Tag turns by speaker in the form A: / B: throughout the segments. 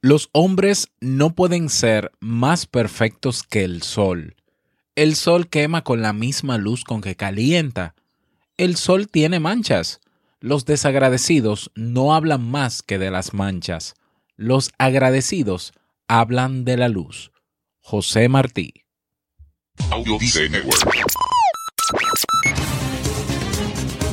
A: Los hombres no pueden ser más perfectos que el sol. El sol quema con la misma luz con que calienta. El sol tiene manchas. Los desagradecidos no hablan más que de las manchas. Los agradecidos hablan de la luz. José Martí.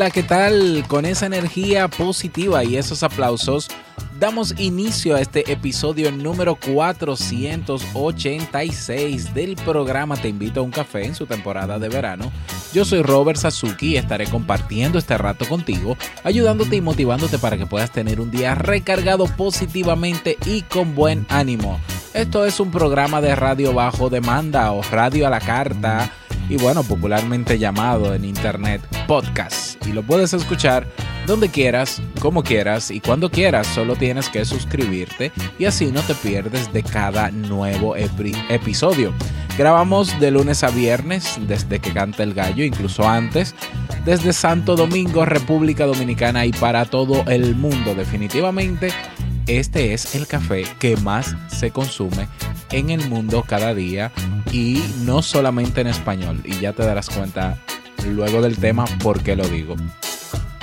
A: Hola, ¿qué tal? Con esa energía positiva y esos aplausos, damos inicio a este episodio número 486 del programa Te invito a un café en su temporada de verano. Yo soy Robert Sasuki y estaré compartiendo este rato contigo, ayudándote y motivándote para que puedas tener un día recargado positivamente y con buen ánimo. Esto es un programa de radio bajo demanda o radio a la carta y bueno, popularmente llamado en internet podcast. Y lo puedes escuchar donde quieras, como quieras y cuando quieras. Solo tienes que suscribirte y así no te pierdes de cada nuevo episodio. Grabamos de lunes a viernes desde que canta el gallo, incluso antes, desde Santo Domingo, República Dominicana y para todo el mundo. Definitivamente, este es el café que más se consume en el mundo cada día y no solamente en español. Y ya te darás cuenta luego del tema por qué lo digo.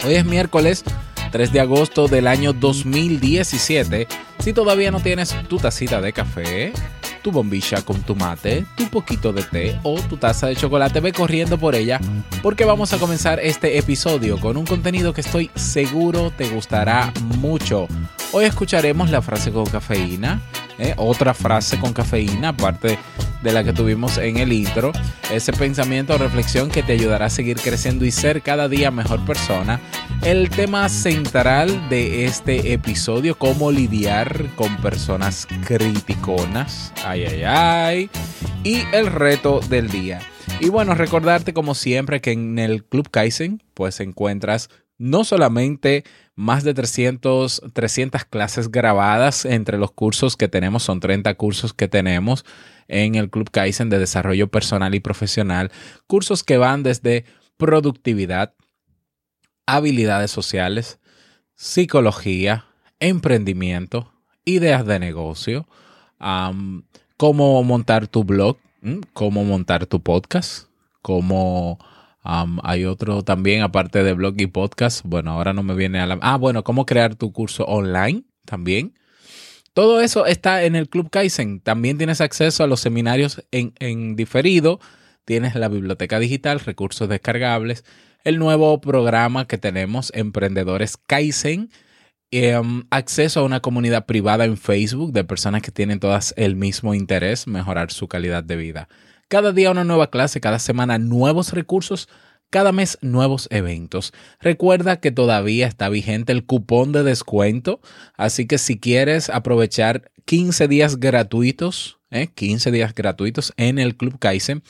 A: Hoy es miércoles 3 de agosto del año 2017. Si todavía no tienes tu tacita de café, tu bombilla con tu mate, tu poquito de té o tu taza de chocolate, ve corriendo por ella porque vamos a comenzar este episodio con un contenido que estoy seguro te gustará mucho. Hoy escucharemos la frase con cafeína, ¿eh? otra frase con cafeína, aparte de la que tuvimos en el intro, ese pensamiento o reflexión que te ayudará a seguir creciendo y ser cada día mejor persona. El tema central de este episodio, cómo lidiar con personas criticonas, ay, ay, ay, y el reto del día. Y bueno, recordarte como siempre que en el Club Kaizen pues encuentras no solamente más de 300, 300 clases grabadas entre los cursos que tenemos, son 30 cursos que tenemos en el Club Kaizen de desarrollo personal y profesional, cursos que van desde productividad, habilidades sociales, psicología, emprendimiento, ideas de negocio, cómo montar tu blog, cómo montar tu podcast, cómo hay otro también, aparte de blog y podcast. Bueno, ahora no me viene a la... Ah, bueno, cómo crear tu curso online también. Todo eso está en el Club Kaizen. También tienes acceso a los seminarios en, en diferido. Tienes la biblioteca digital, recursos descargables, el nuevo programa que tenemos, Emprendedores Kaizen. Em, acceso a una comunidad privada en Facebook de personas que tienen todas el mismo interés, mejorar su calidad de vida. Cada día una nueva clase, cada semana nuevos recursos, cada mes nuevos eventos. Recuerda que todavía está vigente el cupón de descuento, así que si quieres aprovechar 15 días gratuitos, 15 ¿eh? días gratuitos en el Club Kaizen,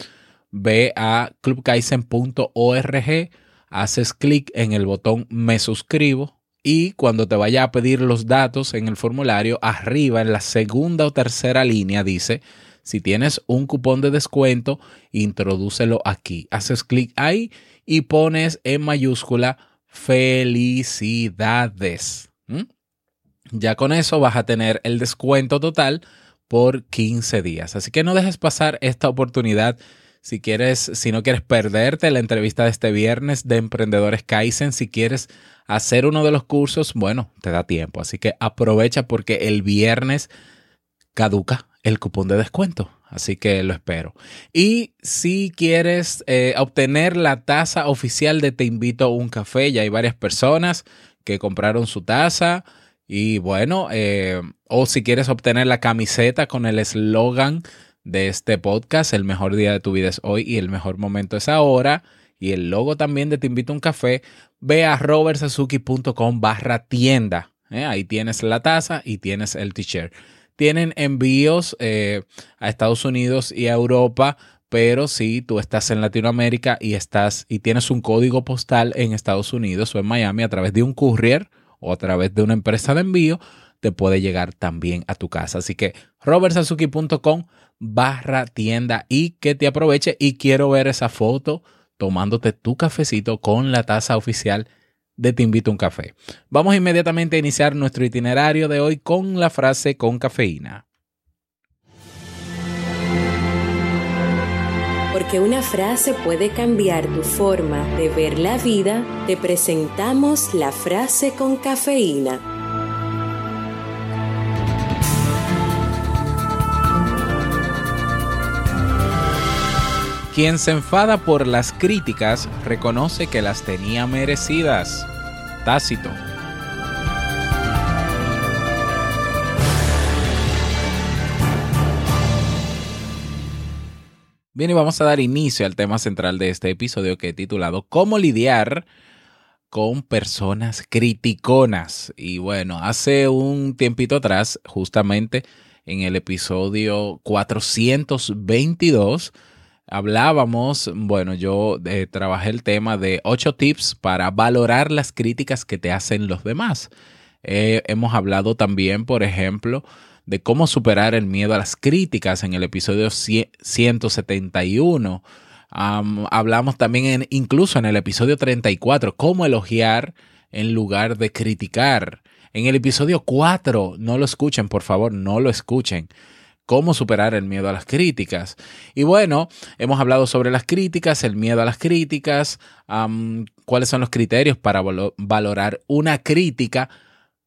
A: ve a clubkaizen.org, haces clic en el botón me suscribo y cuando te vaya a pedir los datos en el formulario, arriba en la segunda o tercera línea dice si tienes un cupón de descuento, introdúcelo aquí. Haces clic ahí y pones en mayúscula felicidades. Ya con eso vas a tener el descuento total por 15 días. Así que no dejes pasar esta oportunidad. Si quieres, si no quieres perderte la entrevista de este viernes de Emprendedores Kaizen, si quieres hacer uno de los cursos, bueno, te da tiempo. Así que aprovecha porque el viernes caduca el cupón de descuento. Así que lo espero. Y si quieres eh, obtener la taza oficial de Te invito a un café, ya hay varias personas que compraron su taza. Y bueno, eh, o si quieres obtener la camiseta con el eslogan de este podcast, el mejor día de tu vida es hoy y el mejor momento es ahora. Y el logo también de Te invito a un café, ve a robertsazuki.com barra tienda. ¿eh? ahí tienes la taza y tienes el t-shirt tienen envíos eh, a Estados Unidos y a Europa, pero si tú estás en Latinoamérica y estás y tienes un código postal en Estados Unidos o en Miami a través de un courier o a través de una empresa de envío, te puede llegar también a tu casa. Así que robertsazuki.com barra tienda y que te aproveche y quiero ver esa foto tomándote tu cafecito con la taza oficial de Te invito a un café. Vamos inmediatamente a iniciar nuestro itinerario de hoy con la frase con cafeína.
B: Porque una frase puede cambiar tu forma de ver la vida, te presentamos la frase con cafeína.
A: Quien se enfada por las críticas reconoce que las tenía merecidas. Tácito. Bien, y vamos a dar inicio al tema central de este episodio que he titulado ¿Cómo lidiar con personas criticonas? Y bueno, hace un tiempito atrás, justamente en el episodio 422, hablábamos, bueno, yo eh, trabajé el tema de ocho tips para valorar las críticas que te hacen los demás. Eh, hemos hablado también, por ejemplo, de cómo superar el miedo a las críticas en el episodio 171. hablamos también incluso en el episodio 34, cómo elogiar en lugar de criticar. En el episodio 4, no lo escuchen, por favor, no lo escuchen cómo superar el miedo a las críticas. Y bueno, hemos hablado sobre las críticas, el miedo a las críticas, cuáles son los criterios para valorar una crítica,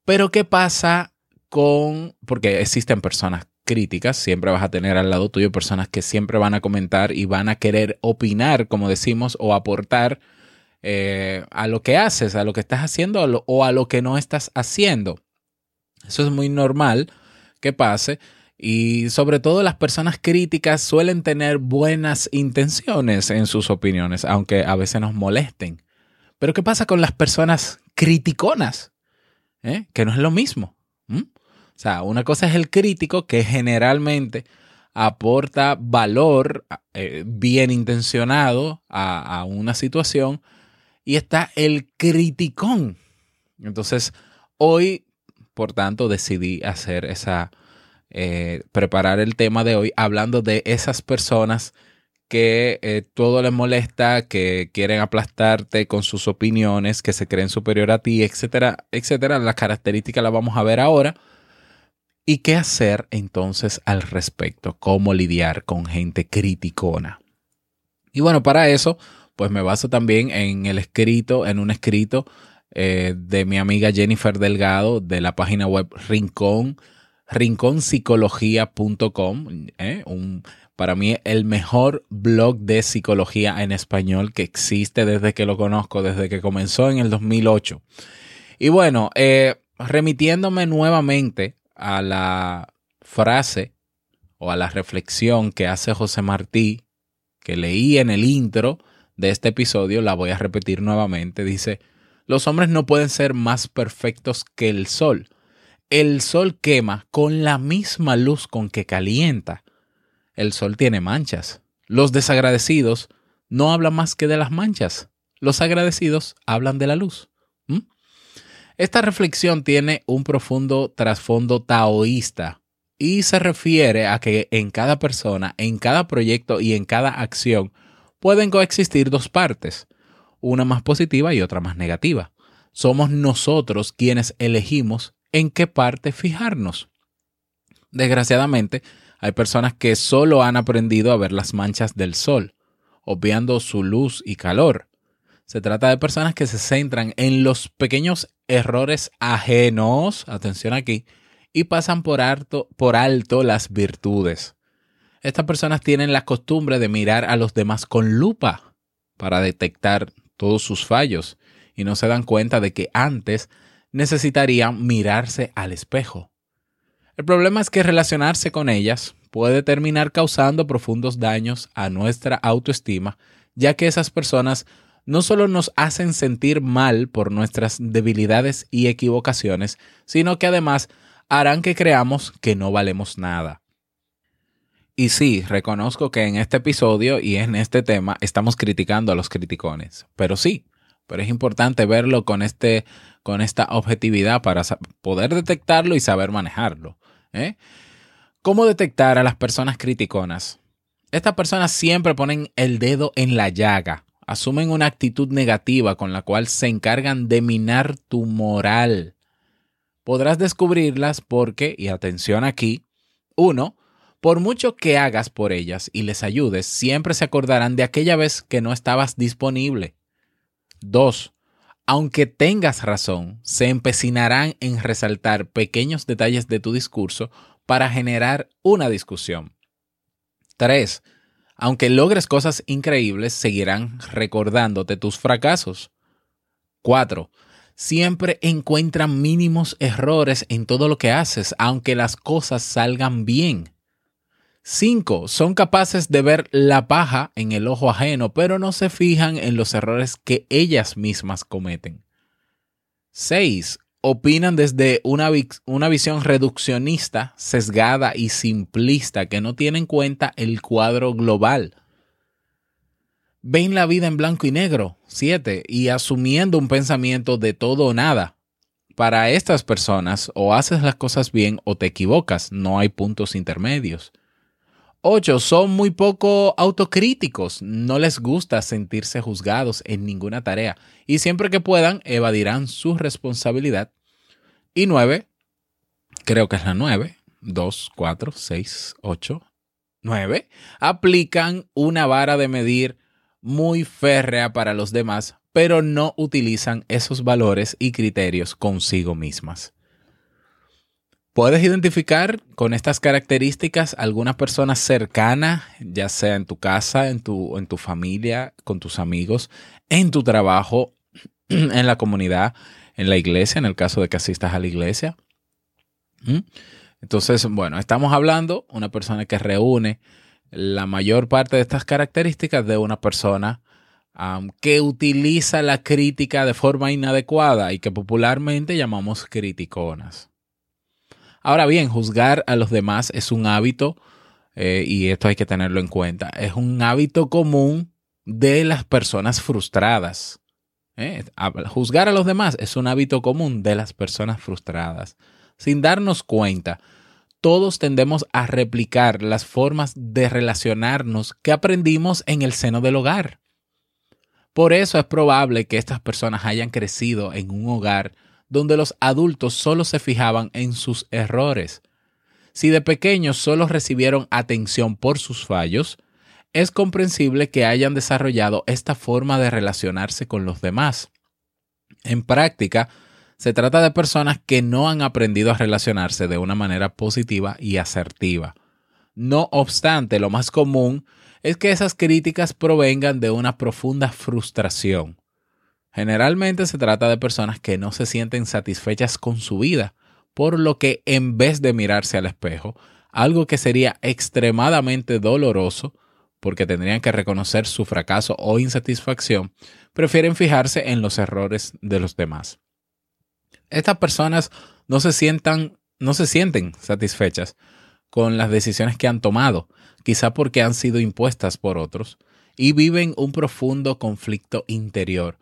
A: pero qué pasa con, porque existen personas críticas, siempre vas a tener al lado tuyo personas que siempre van a comentar y van a querer opinar, como decimos, o aportar eh, a lo que haces, a lo que estás haciendo o a lo que no estás haciendo. Eso es muy normal que pase y sobre todo las personas críticas suelen tener buenas intenciones en sus opiniones, aunque a veces nos molesten. Pero ¿qué pasa con las personas criticonas? ¿Eh? Que no es lo mismo. O sea, una cosa es el crítico que generalmente aporta valor eh, bien intencionado a, a una situación y está el criticón. Entonces, hoy, por tanto, decidí hacer esa eh, preparar el tema de hoy hablando de esas personas que eh, todo les molesta, que quieren aplastarte con sus opiniones, que se creen superior a ti, etcétera, etcétera. Las características las vamos a ver ahora. ¿Y qué hacer entonces al respecto? ¿Cómo lidiar con gente criticona? Y bueno, para eso, pues me baso también en el escrito, en un escrito eh, de mi amiga Jennifer Delgado de la página web Rincón rinconpsicología.com, ¿eh? un, para mí el mejor blog de psicología en español que existe desde que lo conozco, desde que comenzó en el 2008. Y bueno, eh, remitiéndome nuevamente a la frase o a la reflexión que hace José Martí, que leí en el intro de este episodio, la voy a repetir nuevamente. Dice, los hombres no pueden ser más perfectos que el sol el sol quema con la misma luz con que calienta. El sol tiene manchas. Los desagradecidos no hablan más que de las manchas. Los agradecidos hablan de la luz. ¿Mm? Esta reflexión tiene un profundo trasfondo taoísta y se refiere a que en cada persona, en cada proyecto y en cada acción pueden coexistir dos partes, una más positiva y otra más negativa. Somos nosotros quienes elegimos en qué parte fijarnos. Desgraciadamente, hay personas que solo han aprendido a ver las manchas del sol, obviando su luz y calor. Se trata de personas que se centran en los pequeños errores ajenos, atención aquí, y pasan por alto, por alto las virtudes. Estas personas tienen la costumbre de mirar a los demás con lupa para detectar todos sus fallos y no se dan cuenta de que antes necesitarían mirarse al espejo. El problema es que relacionarse con ellas puede terminar causando profundos daños a nuestra autoestima, ya que esas personas no solo nos hacen sentir mal por nuestras debilidades y equivocaciones, sino que además harán que creamos que no valemos nada. Y sí, reconozco que en este episodio y en este tema estamos criticando a los criticones, pero sí, pero es importante verlo con, este, con esta objetividad para poder detectarlo y saber manejarlo. ¿eh? ¿Cómo detectar a las personas criticonas? Estas personas siempre ponen el dedo en la llaga, asumen una actitud negativa con la cual se encargan de minar tu moral. Podrás descubrirlas porque, y atención aquí, uno, por mucho que hagas por ellas y les ayudes, siempre se acordarán de aquella vez que no estabas disponible. 2. Aunque tengas razón, se empecinarán en resaltar pequeños detalles de tu discurso para generar una discusión. 3. Aunque logres cosas increíbles, seguirán recordándote tus fracasos. 4. Siempre encuentran mínimos errores en todo lo que haces, aunque las cosas salgan bien. 5. Son capaces de ver la paja en el ojo ajeno, pero no se fijan en los errores que ellas mismas cometen. 6. Opinan desde una, una, visión reduccionista, sesgada y simplista que no tiene en cuenta el cuadro global. Ven la vida en blanco y negro. 7. Y asumiendo un pensamiento de todo o nada. Para estas personas, o haces las cosas bien o te equivocas, no hay puntos intermedios. 8. Son muy poco autocríticos, no les gusta sentirse juzgados en ninguna tarea y siempre que puedan evadirán su responsabilidad. Y 9. Creo que es la 9. 2, 4, 6, 8, 9. Aplican una vara de medir muy férrea para los demás, pero no utilizan esos valores y criterios consigo mismas. ¿Puedes identificar con estas características alguna persona cercana, ya sea en tu casa, en tu, en tu familia, con tus amigos, en tu trabajo, en la comunidad, en la iglesia, en el caso de que asistas a la iglesia? ¿Mm? Entonces, bueno, estamos hablando una persona que reúne la mayor parte de estas características de una persona que utiliza la crítica de forma inadecuada y que popularmente llamamos criticonas. Ahora bien, juzgar a los demás es un hábito, eh, y esto hay que tenerlo en cuenta, es un hábito común de las personas frustradas. ¿eh? Juzgar a los demás es un hábito común de las personas frustradas. Sin darnos cuenta, todos tendemos a replicar las formas de relacionarnos que aprendimos en el seno del hogar. Por eso es probable que estas personas hayan crecido en un hogar donde los adultos solo se fijaban en sus errores. Si de pequeños solo recibieron atención por sus fallos, es comprensible que hayan desarrollado esta forma de relacionarse con los demás. En práctica, se trata de personas que no han aprendido a relacionarse de una manera positiva y asertiva. No obstante, lo más común es que esas críticas provengan de una profunda frustración. Generalmente se trata de personas que no se sienten satisfechas con su vida, por lo que en vez de mirarse al espejo, algo que sería extremadamente doloroso, porque tendrían que reconocer su fracaso o insatisfacción, prefieren fijarse en los errores de los demás. Estas personas no se sientan, no se sienten satisfechas con las decisiones que han tomado, quizá porque han sido impuestas por otros, y viven un profundo conflicto interior,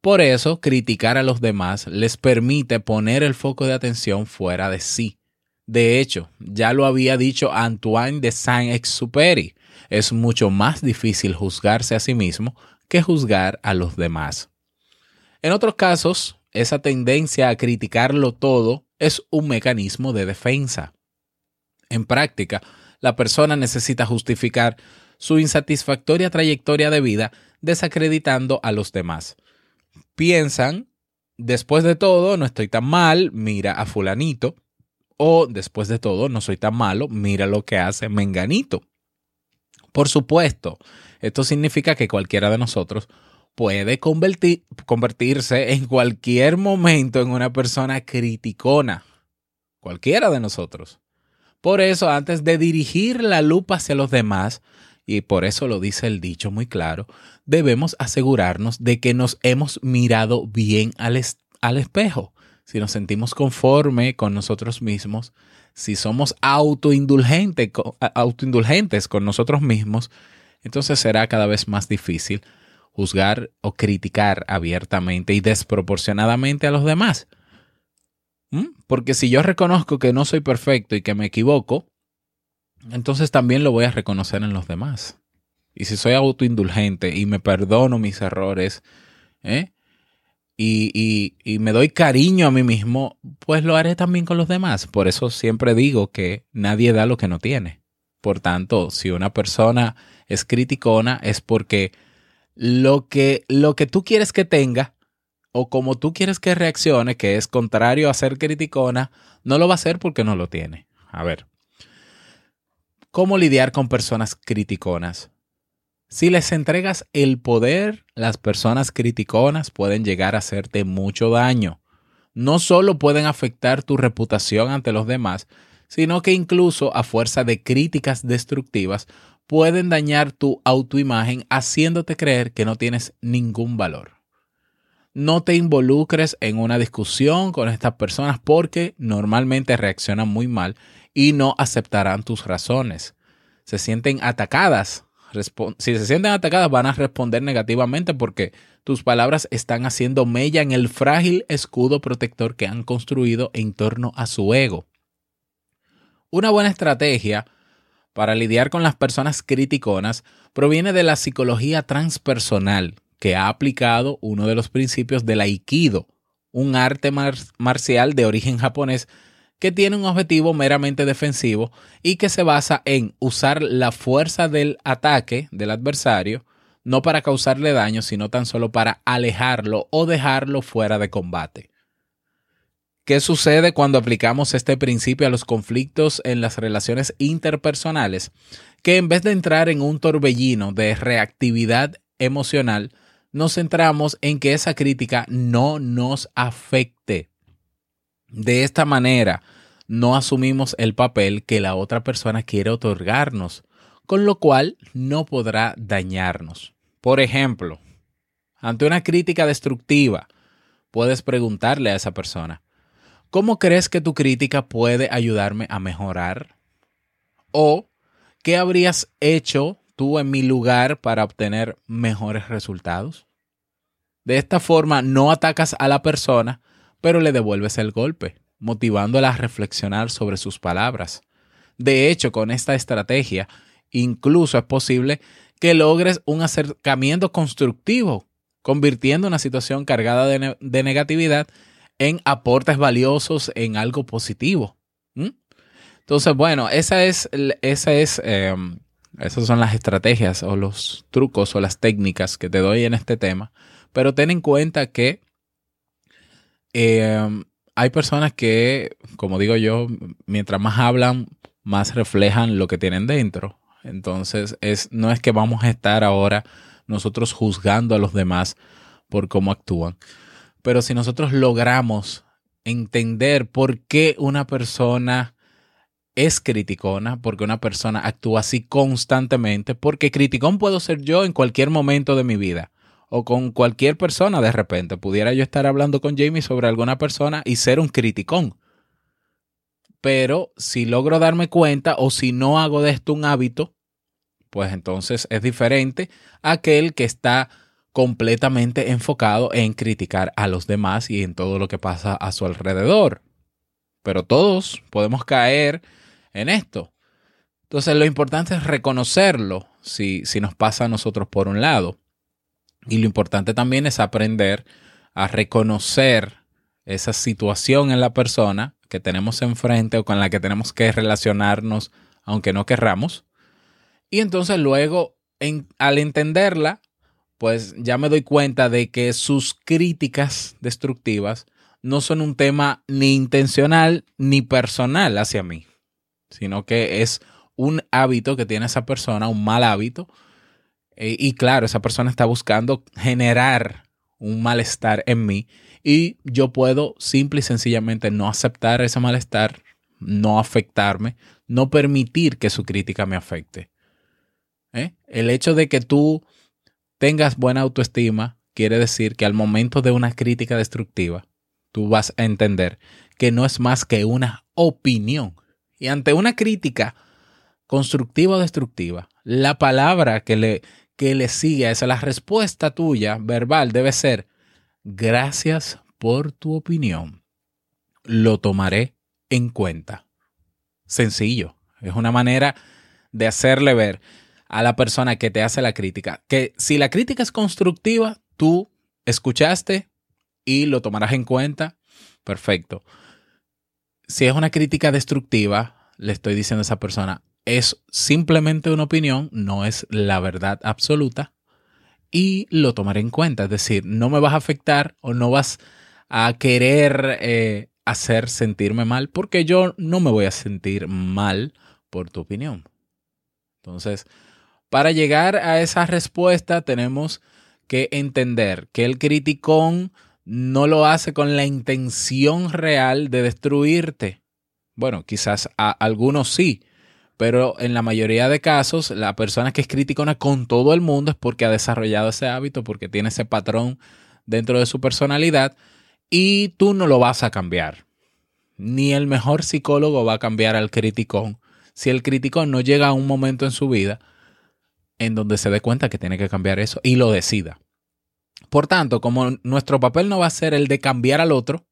A: por eso, criticar a los demás les permite poner el foco de atención fuera de sí. De hecho, ya lo había dicho Antoine de Saint-Exupéry, es mucho más difícil juzgarse a sí mismo que juzgar a los demás. En otros casos, esa tendencia a criticarlo todo es un mecanismo de defensa. En práctica, la persona necesita justificar su insatisfactoria trayectoria de vida desacreditando a los demás piensan, después de todo, no estoy tan mal, mira a fulanito, O después de todo, no soy tan malo, mira lo que hace Menganito. Por supuesto, esto significa que cualquiera de nosotros puede convertirse en cualquier momento en una persona criticona. Cualquiera de nosotros. Por eso, antes de dirigir la lupa hacia los demás, y por eso lo dice el dicho muy claro, debemos asegurarnos de que nos hemos mirado bien al, espejo. Si nos sentimos conforme con nosotros mismos, si somos autoindulgentes, autoindulgentes con nosotros mismos, entonces será cada vez más difícil juzgar o criticar abiertamente y desproporcionadamente a los demás. ¿Mm? Porque si yo reconozco que no soy perfecto y que me equivoco, entonces también lo voy a reconocer en los demás. Y si soy autoindulgente y me perdono mis errores, ¿eh? y, y, me doy cariño a mí mismo, pues lo haré también con los demás. Por eso siempre digo que nadie da lo que no tiene. Por tanto, si una persona es criticona es porque lo que, lo que tú quieres que tenga o como tú quieres que reaccione, que es contrario a ser criticona, no lo va a hacer porque no lo tiene. A ver, ¿cómo lidiar con personas criticonas? Si les entregas el poder, las personas criticonas pueden llegar a hacerte mucho daño. No solo pueden afectar tu reputación ante los demás, sino que incluso a fuerza de críticas destructivas pueden dañar tu autoimagen haciéndote creer que no tienes ningún valor. No te involucres en una discusión con estas personas porque normalmente reaccionan muy mal y no aceptarán tus razones. Se sienten atacadas si se sienten atacadas van a responder negativamente porque tus palabras están haciendo mella en el frágil escudo protector que han construido en torno a su ego. Una buena estrategia para lidiar con las personas criticonas proviene de la psicología transpersonal que ha aplicado uno de los principios del aikido, un arte marcial de origen japonés que tiene un objetivo meramente defensivo y que se basa en usar la fuerza del ataque del adversario, no para causarle daño, sino tan solo para alejarlo o dejarlo fuera de combate. ¿Qué sucede cuando aplicamos este principio a los conflictos en las relaciones interpersonales? Que en vez de entrar en un torbellino de reactividad emocional, nos centramos en que esa crítica no nos afecte de esta manera, no asumimos el papel que la otra persona quiere otorgarnos, con lo cual no podrá dañarnos. Por ejemplo, ante una crítica destructiva, puedes preguntarle a esa persona, ¿cómo crees que tu crítica puede ayudarme a mejorar? ¿O qué habrías hecho tú en mi lugar para obtener mejores resultados? De esta forma no atacas a la persona, pero le devuelves el golpe, motivándola a reflexionar sobre sus palabras. De hecho, con esta estrategia, incluso es posible que logres un acercamiento constructivo, convirtiendo una situación cargada de, negatividad en aportes valiosos, en algo positivo. Entonces, bueno, esa es, esa es, em, esas son las estrategias o los trucos o las técnicas que te doy en este tema. Pero ten en cuenta que Em, hay personas que, como digo yo, mientras más hablan, más reflejan lo que tienen dentro. Entonces, es, no es que vamos a estar ahora nosotros juzgando a los demás por cómo actúan. Pero si nosotros logramos entender por qué una persona es criticona, porque una persona actúa así constantemente, porque criticón puedo ser yo en cualquier momento de mi vida o con cualquier persona de repente. Pudiera yo estar hablando con Jamie sobre alguna persona y ser un criticón. Pero si logro darme cuenta o si no hago de esto un hábito, pues entonces es diferente a aquel que está completamente enfocado en criticar a los demás y en todo lo que pasa a su alrededor. Pero todos podemos caer en esto. Entonces lo importante es reconocerlo si, si nos pasa a nosotros por un lado. Y lo importante también es aprender a reconocer esa situación en la persona que tenemos enfrente o con la que tenemos que relacionarnos aunque no querramos. Y entonces luego, al entenderla, pues ya me doy cuenta de que sus críticas destructivas no son un tema ni intencional ni personal hacia mí, sino que es un hábito que tiene esa persona, un mal hábito. Eh, y claro, esa persona está buscando generar un malestar en mí y yo puedo simple y sencillamente no aceptar ese malestar, no afectarme, no permitir que su crítica me afecte. ¿Eh? El hecho de que tú tengas buena autoestima quiere decir que al momento de una crítica destructiva, tú vas a entender que no es más que una opinión. Y ante una crítica constructiva o destructiva, la palabra que le, que le sigue a esa, la respuesta tuya verbal debe ser, gracias por tu opinión. Lo tomaré en cuenta. Sencillo. Es una manera de hacerle ver a la persona que te hace la crítica que si la crítica es constructiva, tú escuchaste y lo tomarás en cuenta. Perfecto. Si es una crítica destructiva, le estoy diciendo a esa persona, es simplemente una opinión, no es la verdad absoluta y lo tomaré en cuenta. Es decir, no me vas a afectar o no vas a querer eh, hacer sentirme mal porque yo no me voy a sentir mal por tu opinión. Entonces, para llegar a esa respuesta tenemos que entender que el criticón no lo hace con la intención real de destruirte. Bueno, quizás a algunos sí, pero en la mayoría de casos, la persona que es criticona con todo el mundo es porque ha desarrollado ese hábito, porque tiene ese patrón dentro de su personalidad y tú no lo vas a cambiar. Ni el mejor psicólogo va a cambiar al criticón si el criticón no llega a un momento en su vida en donde se dé cuenta que tiene que cambiar eso y lo decida. Por tanto, como nuestro papel no va a ser el de cambiar al otro,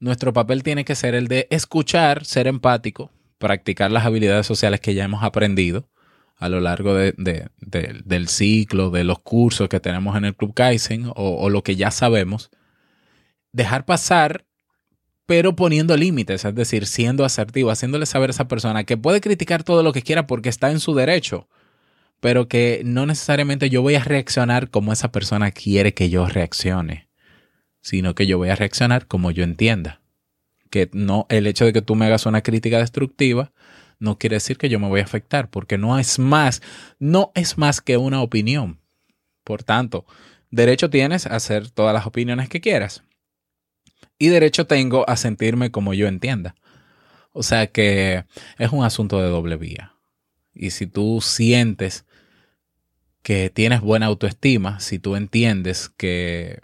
A: nuestro papel tiene que ser el de escuchar, ser empático, practicar las habilidades sociales que ya hemos aprendido a lo largo del ciclo, de los cursos que tenemos en el Club Kaizen o, o lo que ya sabemos, dejar pasar, pero poniendo límites, es decir, siendo asertivo, haciéndole saber a esa persona que puede criticar todo lo que quiera porque está en su derecho, pero que no necesariamente yo voy a reaccionar como esa persona quiere que yo reaccione, sino que yo voy a reaccionar como yo entienda que no, el hecho de que tú me hagas una crítica destructiva no quiere decir que yo me voy a afectar, porque no es más, no es más que una opinión. Por tanto, derecho tienes a hacer todas las opiniones que quieras. Y derecho tengo a sentirme como yo entienda. O sea que es un asunto de doble vía. Y si tú sientes que tienes buena autoestima, si tú entiendes que,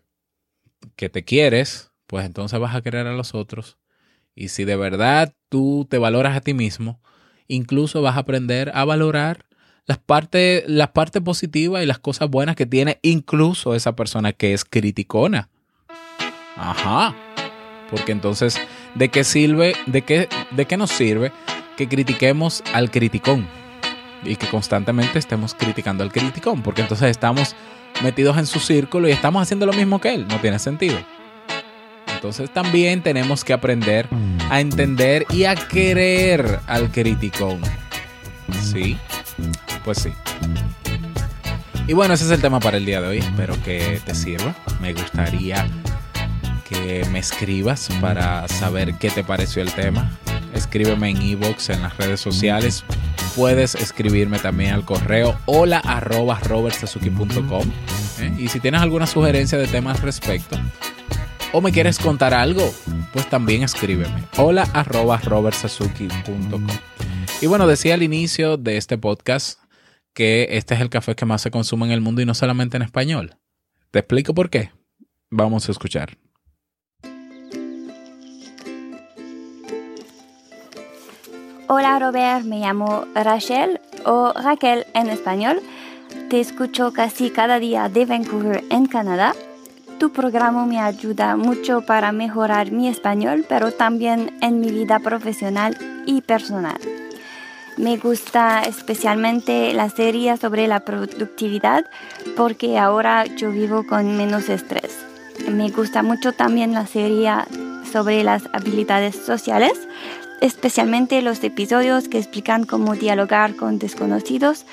A: que te quieres, pues entonces vas a querer a los otros y si de verdad tú te valoras a ti mismo, incluso vas a aprender a valorar las partes, las partes positivas y las cosas buenas que tiene incluso esa persona que es criticona. Ajá. Porque entonces, ¿de qué sirve, de qué, de qué nos sirve que critiquemos al criticón? Y que constantemente estemos criticando al criticón, porque entonces estamos metidos en su círculo y estamos haciendo lo mismo que él. No tiene sentido. Entonces también tenemos que aprender a entender y a querer al criticón. ¿Sí? Pues sí. Y bueno, ese es el tema para el día de hoy. Espero que te sirva. Me gustaría que me escribas para saber qué te pareció el tema. Escríbeme en ebox en las redes sociales. Puedes escribirme también al correo hola arroba ¿eh? Y si tienes alguna sugerencia de temas respecto, o me quieres contar algo, pues también escríbeme. Hola arroba robertsazuki.com. Y bueno, decía al inicio de este podcast que este es el café que más se consume en el mundo y no solamente en español. ¿Te explico por qué? Vamos a escuchar.
C: Hola Robert, me llamo Rachel o Raquel en español. Te escucho casi cada día de Vancouver en Canadá tu programa me ayuda mucho para mejorar mi español, pero también en mi vida profesional y personal. Me gusta especialmente la serie sobre la productividad porque ahora yo vivo con menos estrés. Me gusta mucho también la serie sobre las habilidades sociales, especialmente los episodios que explican cómo dialogar con desconocidos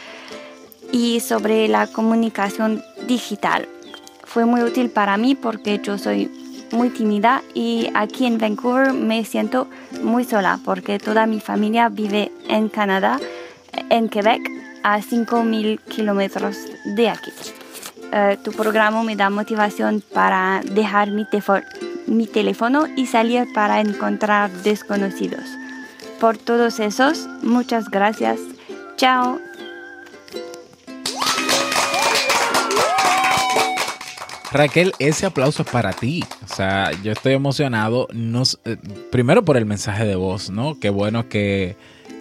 C: y sobre la comunicación digital fue muy útil para mí porque yo soy muy tímida y aquí en Vancouver me siento muy sola porque toda mi familia vive en Canadá, en Quebec, a 5.000 kilómetros de aquí. Eh, tu programa me da motivación para dejar mi, mi teléfono y salir para encontrar desconocidos. Por todos esos, muchas gracias. Chao.
A: Raquel, ese aplauso es para ti. O sea, yo estoy emocionado. Eh, primero por el mensaje de voz, ¿no? Qué bueno que,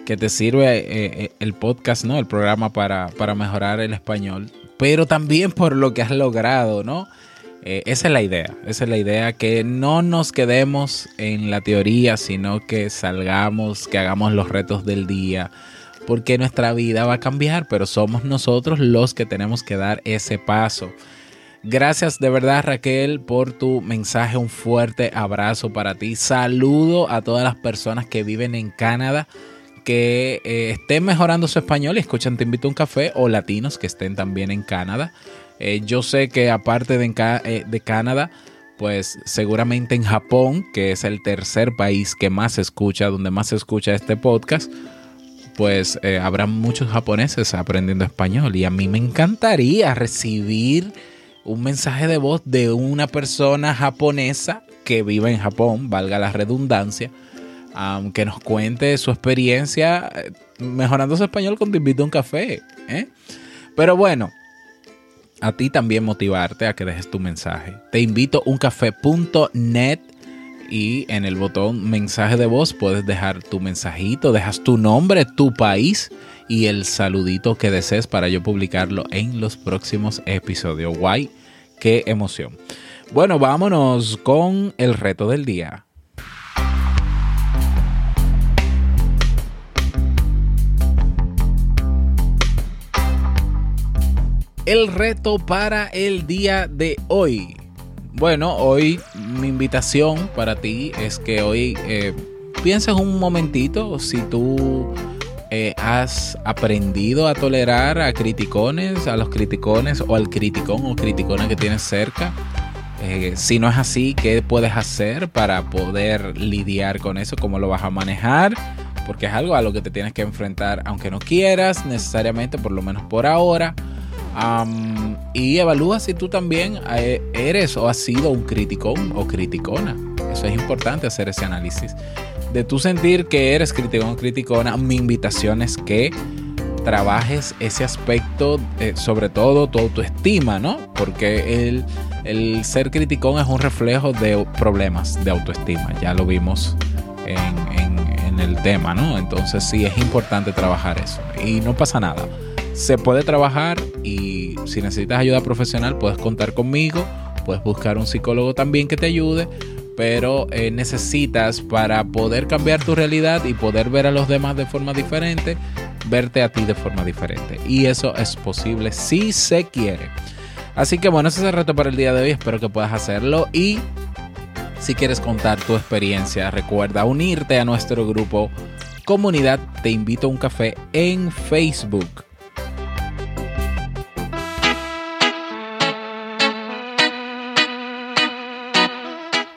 A: te sirve eh, eh, el podcast, ¿no? El programa para, para, mejorar el español. Pero también por lo que has logrado, ¿no? Esa es la idea. Esa es la idea. Que no nos quedemos en la teoría, sino que salgamos, que hagamos los retos del día. Porque nuestra vida va a cambiar, pero somos nosotros los que tenemos que dar ese paso. Gracias de verdad Raquel por tu mensaje, un fuerte abrazo para ti. Saludo a todas las personas que viven en Canadá que eh, estén mejorando su español y escuchan Te invito a un café o latinos que estén también en Canadá. Eh, yo sé que aparte de, eh, de, Canadá, pues seguramente en Japón, que es el tercer país que más se escucha, donde más se escucha este podcast, pues habrá muchos japoneses aprendiendo español y a mí me encantaría recibir un mensaje de voz de una persona japonesa que vive en Japón, valga la redundancia, que nos cuente su experiencia eh, mejorando su español con Te invito a un café. ¿eh? Pero bueno, a ti también motivarte a que dejes tu mensaje. Te invito a uncafé.net y en el botón mensaje de voz puedes dejar tu mensajito, dejas tu nombre, tu país y el saludito que desees para yo publicarlo en los próximos episodios. Guay, qué emoción. Bueno, vámonos con el reto del día. El reto para el día de hoy. Bueno, hoy mi invitación para ti es que hoy eh, pienses un momentito si tú eh, has aprendido a tolerar a criticones, a los criticones o al criticón o criticona que tienes cerca. Eh, si no es así, ¿qué puedes hacer para poder lidiar con eso? ¿Cómo lo vas a manejar? Porque es algo a lo que te tienes que enfrentar, aunque no quieras necesariamente, por lo menos por ahora. Y evalúa si tú también eh, eres o has sido un criticón o criticona. Eso es importante hacer ese análisis de tu sentir que eres criticón o criticona, mi invitación es que trabajes ese aspecto, eh, sobre todo tu autoestima, ¿no? Porque el, el, ser criticón es un reflejo de problemas de autoestima, ya lo vimos en, en el tema, ¿no? Entonces sí es importante trabajar eso y no pasa nada. Se puede trabajar y si necesitas ayuda profesional puedes contar conmigo, puedes buscar un psicólogo también que te ayude pero eh, necesitas para poder cambiar tu realidad y poder ver a los demás de forma diferente, verte a ti de forma diferente. Y eso es posible si se quiere. Así que bueno, ese es el reto para el día de hoy. Espero que puedas hacerlo. Y si quieres contar tu experiencia, recuerda unirte a nuestro grupo Comunidad Te Invito a un Café en Facebook.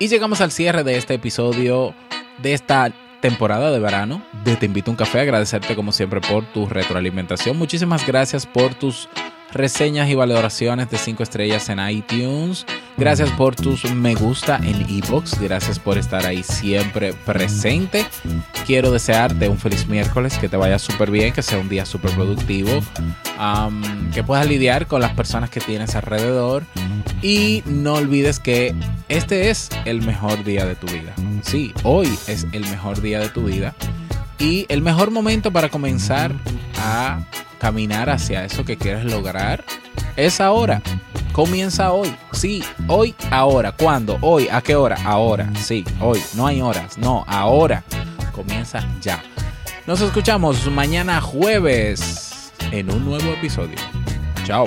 A: Y llegamos al cierre de este episodio de esta temporada de verano de Te invito a un café. Agradecerte como siempre por tu retroalimentación. Muchísimas gracias por tus reseñas y valoraciones de 5 estrellas en iTunes. Gracias por tus me gusta en iBox. Gracias por estar ahí siempre presente. Quiero desearte un feliz miércoles, que te vaya súper bien, que sea un día súper productivo, que puedas lidiar con las personas que tienes alrededor. Y no olvides que este es el mejor día de tu vida. Sí, hoy es el mejor día de tu vida. Y el mejor momento para comenzar a caminar hacia eso que quieres lograr es ahora. Comienza hoy. Sí, hoy, ahora. ¿Cuándo? Hoy. ¿A qué hora? Ahora. Sí, hoy. No hay horas. No, ahora. Comienza ya. Nos escuchamos mañana jueves en un nuevo episodio. Chao.